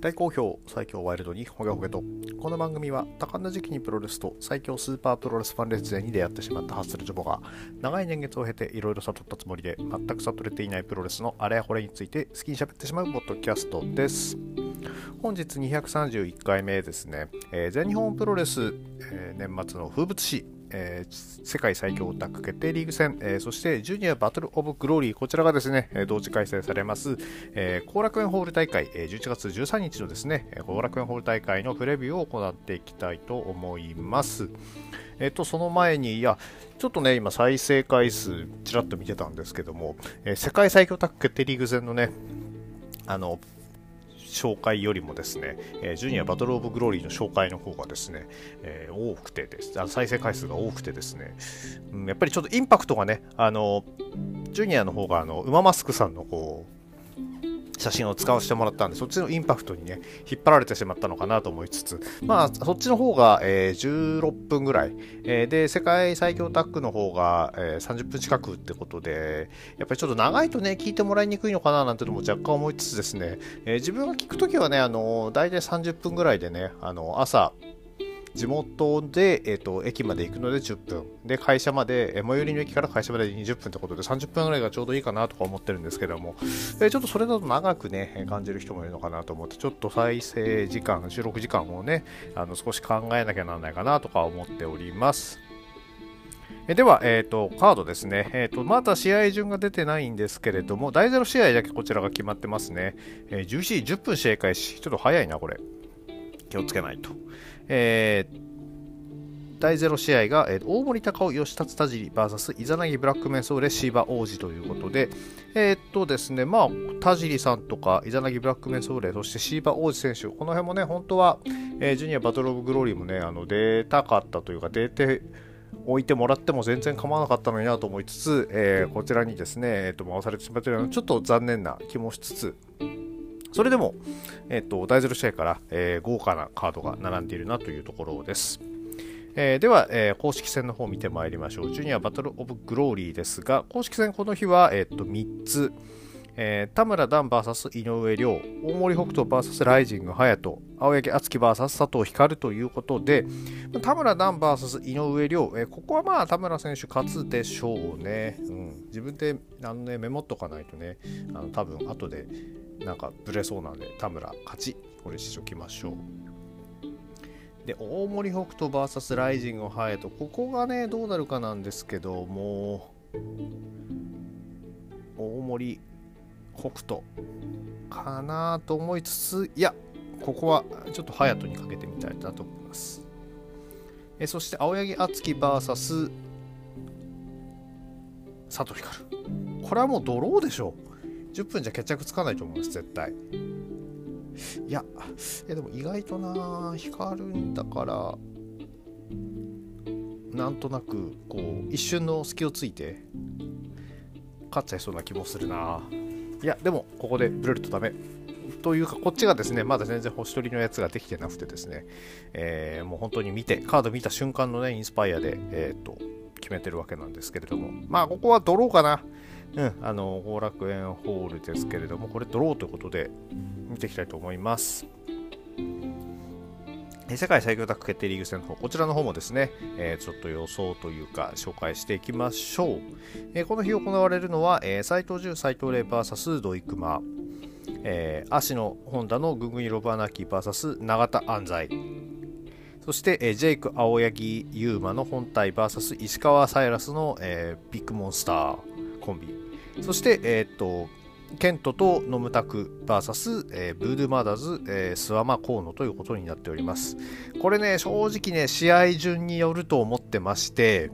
大好評最強ワイルドにホゲホゲとこの番組は多感な時期にプロレスと最強スーパープロレスファンレス勢に出会ってしまったハッスルジョボが長い年月を経ていろいろ悟ったつもりで全く悟れていないプロレスのあれやこれについて好きに喋ってしまうポッドキャストです。本日231回目ですね、えー全日本プロレス、えー年末の風物詩えー世界最強オタッグ決定リーグ戦、えーそしてジュニアバトルオブグローリー、こちらがですね、同時開催されます、えー後楽園ホール大会、えー11月13日のですね、後楽園ホール大会のプレビューを行っていきたいと思います。えっと、その前に、いや、ちょっとね、今、再生回数、ちらっと見てたんですけども、えー世界最強タッグ決定リーグ戦のね、あの、紹介よりもですね、えージュニアバトルオブグローリーの紹介の方がですね、えー多くてです。あ再生回数が多くてですね、うんやっぱりちょっとインパクトがね、あの、ジュニアの方が、あの、ウママスクさんのこう、写真を使わせてもらったんで、そっちのインパクトにね、引っ張られてしまったのかなと思いつつ、まあ、そっちの方が、えー16分ぐらい、えーで、世界最強タッグの方が、えー30分近くってことで、やっぱりちょっと長いとね、聞いてもらいにくいのかななんてのも若干思いつつですね、えー自分が聞くときはね、あの、大体30分ぐらいでね、あの、朝、地元で、えー、と駅まで行くので10分。で会社までえ最寄りの駅から会社まで20分ってことで30分ぐらいがちょうどいいかなとか思ってるんですけども、えちょっとそれだと長くね感じる人もいるのかなと思ってちょっと再生時間収録時間をねあの少し考えなきゃならないかなとか思っております。えでは、えー、とカードですね、えー、とまだ試合順が出てないんですけれども第0試合だけこちらが決まってますね、えー14時10分試合開始。ちょっと早いなこれ。気をつけないと。えー第0試合が、えー大森高尾、吉達田尻 VS イザナギブラックメンソーレシーバ王子ということで、えーっとですね、まあ、田尻さんとかイザナギブラックメンソーレ、そしてシーバ王子選手、この辺もね、本当は、えージュニアバトルオブグローリーもね、あの出たかったというか、出て置いてもらっても全然構わなかったのになと思いつつ、えーこちらにですね、えーっと回されてしまっているのはちょっと残念な気もしつつ、それでも、えっと、第0試合から、えー豪華なカードが並んでいるなというところです。えーでは、えー公式戦の方を見てまいりましょう。ジュニアバトルオブグローリーですが、公式戦この日は、えっと3つ。えー田村ダン VS 井上涼、大森北斗 VS ライジング隼人、青柳敦樹 VS 佐藤光ということで、田村ダン VS 井上涼、えーここはまあ田村選手勝つでしょうね。うん、自分であの、ね、メモっとかないとね、あの多分後でなんかブレそうなんで田村勝ちこれしておきましょう。で大森北斗 VS ライジングハヤト。ここがねどうなるかなんですけども大森北斗かなと思いつついやここはちょっとハヤトにかけてみたいなと思います。えそして青柳敦樹 VS 佐藤光。これはもうドローでしょう。10分じゃ決着つかないと思います絶対。いやいやでも意外とな光るんだからなんとなくこう一瞬の隙をついて勝っちゃいそうな気もするな。いやでもここでブレるとダメ。というかこっちがですねまだ全然星取りのやつができてなくてですね、えーもう本当に見てカード見た瞬間のねインスパイアで、えー、と決めてるわけなんですけれども。まあここはドローかな。うん、あの後楽園ホールですけれども、これドローということで見ていきたいと思います。世界最強タッグ決定リーグ戦の方、こちらの方もですね、えーちょっと予想というか紹介していきましょう。えーこの日行われるのは、えー、斉藤潤、斉藤麗 VS 土井熊、えー、芦野本田のぐぐんロバナキ VS 永田安西、そして、えージェイク青柳優馬の本体 VS 石川サイラスの、えービッグモンスターコンビ。そして、えーっと、ケントとノムタク VS、えーブードゥマーダーズ、えースワマ河野ということになっております。これね、正直ね、試合順によると思ってまして、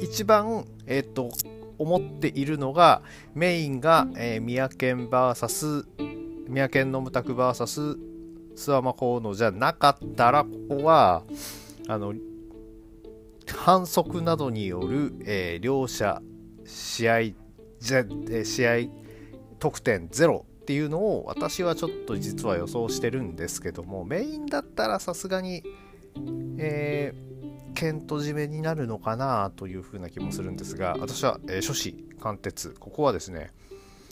一番、えーっと、思っているのが、メインが、えー、宮健 VS、宮健ノムタク VS スワマ河野じゃなかったら、ここは、あの、反則などによる、えー両者試合試合得点ゼロっていうのを私はちょっと実は予想してるんですけどもメインだったらさすがに、えー、ケント締めになるのかなというふうな気もするんですが私は、えー、諸子貫徹ここはですね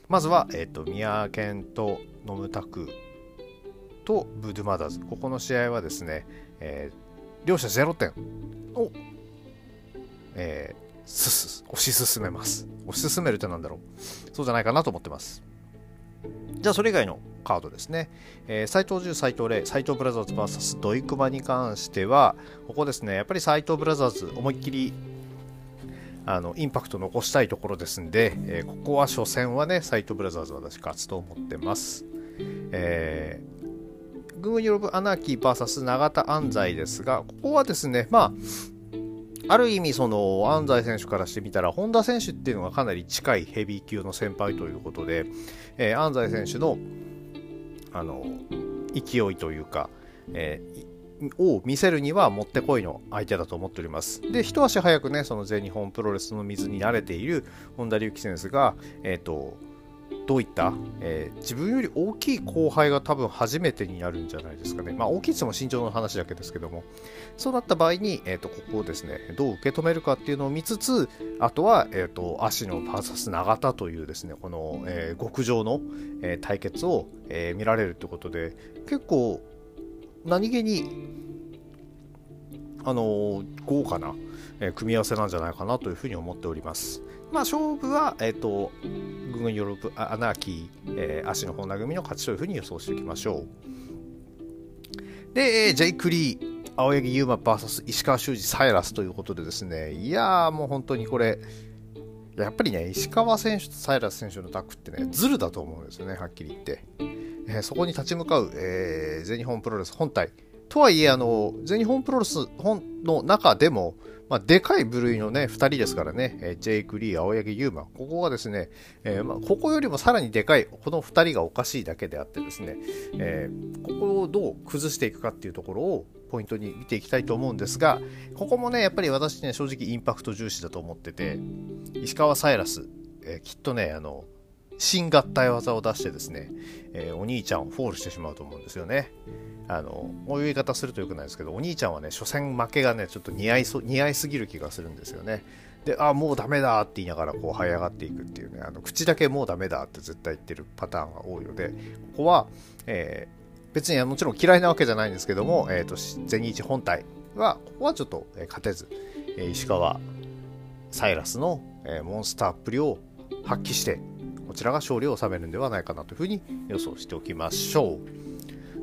まずは、えー、と宮健とノムタクとブドゥマダーズ。ここの試合はですね、えー、両者0点を、えー、すす推し進めます。推し進めるってなんだろう？そうじゃないかなと思ってます。じゃあそれ以外のカードですね、えー、斉藤十、斉藤麗、斉藤ブラザーズ VS ドイクマに関しては、ここですね、やっぱり斉藤ブラザーズ、思いっきりあのインパクト残したいところですんで、えー、ここは初戦はね、斉藤ブラザーズ私勝つと思ってます。えー、グーニョロブ・アナーキー VS 永田安西ですが、ここはですね、まあ、ある意味、その安西選手からしてみたら、本田選手っていうのがかなり近いヘビー級の先輩ということで、えー、安西選手のあの勢いというか、えー、を見せるにはもってこいの相手だと思っております。で、一足早くね、その全日本プロレスの水に慣れている本田隆起選手が、えっ、ー、と、どういった、えー、自分より大きい後輩が多分初めてになるんじゃないですかね。まあ大きいっても身長の話だけですけども、そうなった場合に、えーと、ここをですね、どう受け止めるかっていうのを見つつ、あとは、えーと、足の VS 永田というですね、この、えー、極上の、えー、対決を、え、見られるということで、結構何気に、あの豪華な、え、組み合わせなんじゃないかなというふうに思っております。まあ、勝負は、えっ、ー、と、ググンヨロブ、アナーキー、えー、足の本田組の勝ちというふうに予想していきましょう。で、えー、ジェイク・リー、青柳優馬 VS 石川修司サイラスということでですね、いやーもう本当にこれ、やっぱりね、石川選手とサイラス選手のタッグってね、ズルだと思うんですよね、はっきり言って。えー、そこに立ち向かう、えー、全日本プロレス本体。とはいえ、あの、全日本プロレス本の中でも、まあ、でかい部類のね、2人ですからね、えー、ジェイク・リー、青柳優馬、ここがですね、えーまあ、ここよりもさらにでかい、この2人がおかしいだけであってですね、えー、ここをどう崩していくかっていうところをポイントに見ていきたいと思うんですが、ここもね、やっぱり私ね、正直インパクト重視だと思ってて、石川サイラス、え、きっとね、あの、新合体技を出してですね、え、お兄ちゃんをフォールしてしまうと思うんですよね。あの、こういう言い方するとよくないですけど、お兄ちゃんはね、初戦負けがね、ちょっと似合いそ似合いすぎる気がするんですよね。で、あ、もうダメだって言いながらこう這い上がっていくっていうね、あの口だけもうダメだって絶対言ってるパターンが多いので、ここは、えー、別にもちろん嫌いなわけじゃないんですけども、えっ、ー、と、全日本体は、ここはちょっと、え勝てず、え石川、サイラスの、えモンスターっぷりを発揮して、こちらが勝利を収めるんではないかなというふうに予想しておきましょう。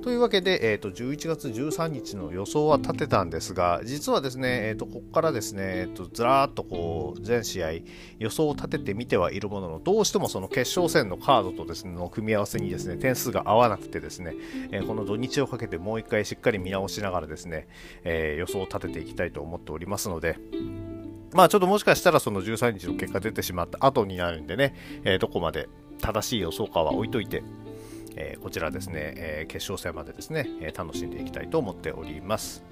というわけで、えーと、11月13日の予想は立てたんですが、実はですね、えーと、ここからですね、えーと、ずらーっとこう全試合予想を立ててみてはいるものの、どうしてもその決勝戦のカードとですね、の組み合わせにですね、点数が合わなくてですね、えー、この土日をかけてもう一回しっかり見直しながらですね、えー、予想を立てていきたいと思っておりますので、まあちょっともしかしたらその13日の結果出てしまった後になるんでね、えー、どこまで正しい予想かは置いといて、えー、こちらですね、えー、決勝戦までですね、え楽しんでいきたいと思っております。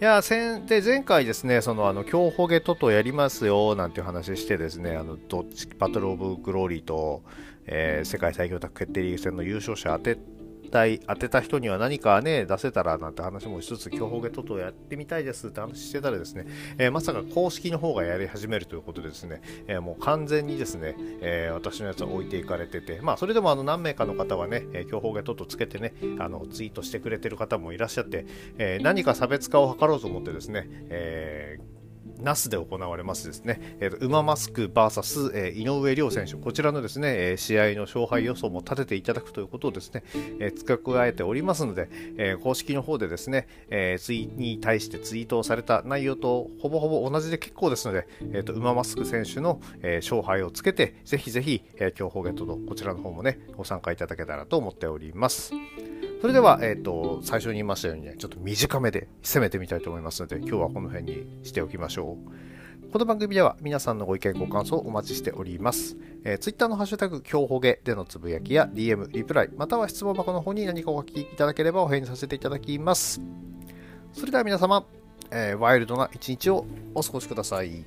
いやで前回ですね、そのあの競歩ゲトとやりますよなんていう話してですね、あのどっちバトル・オブ・グローリーと、えー、世界最強タッグ決定リーグ戦の優勝者当て対当てた人には何かね、出せたらなんて話もしつつ、競歩ゲトとやってみたいですって話してたらですね、えー、まさか公式の方がやり始めるということでですね、えー、もう完全にですね、えー、私のやつは置いていかれてて、まあ、それでもあの何名かの方はね、競歩ゲトとつけてね、あのツイートしてくれてる方もいらっしゃって、え何か差別化を図ろうと思ってですね、えー那須で行われますですね、えー、馬マスク VS、えー、井上亮選手、こちらのですね、え、試合の勝敗予想も立てていただくということをですね、えー、付け加えておりますので、え、公式の方でですね、えー、ツイに対してツイートをされた内容とほぼほぼ同じで結構ですので、えーと、馬マスク選手の、え、勝敗をつけて、ぜひぜひ、えー、競歩ゲットとこちらの方もね、ご参加いただけたらと思っております。それでは、えっ、ー、と、最初に言いましたようにね、ちょっと短めで攻めてみたいと思いますので、今日はこの辺にしておきましょう。この番組では皆さんのご意見ご感想をお待ちしております。えー、Twitter のハッシュタグ、今日ほげでのつぶやきや DM、リプライ、または質問箱の方に何かお書きいただければお返事させていただきます。それでは皆様、えー、ワイルドな一日をお過ごしください。